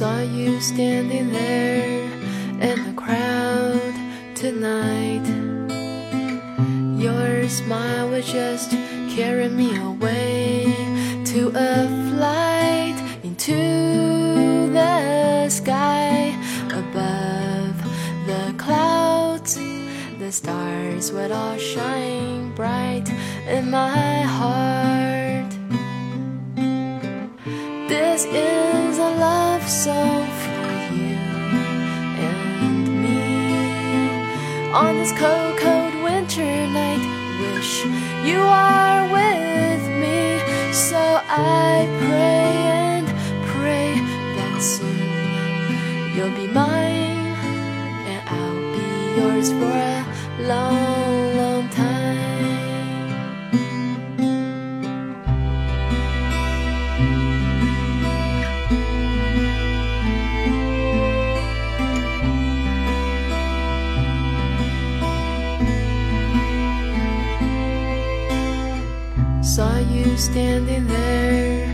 you standing there in the crowd tonight. Your smile would just carry me away to a flight into the sky above the clouds. The stars would all shine bright in my heart. This is song for you and me. On this cold, cold winter night, wish you are with me. So I pray and pray that soon you'll be mine and I'll be yours for a long, Saw you standing there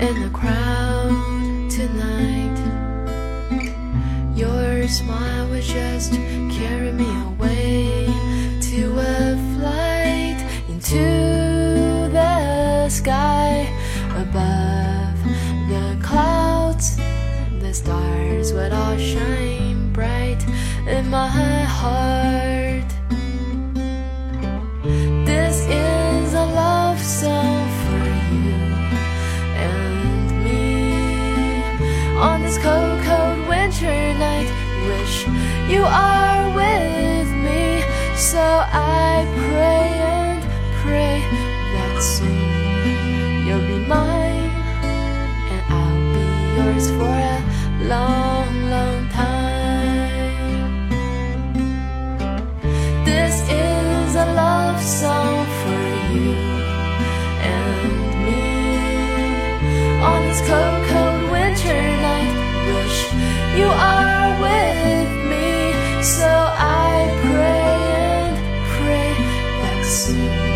in the crowd tonight. Your smile would just carry me away to a flight into the sky above the clouds. The stars would all shine bright in my heart. you are with me. So I pray and pray that soon you'll be mine and I'll be yours for a long, long time. This is a love song for you and me on this cold. see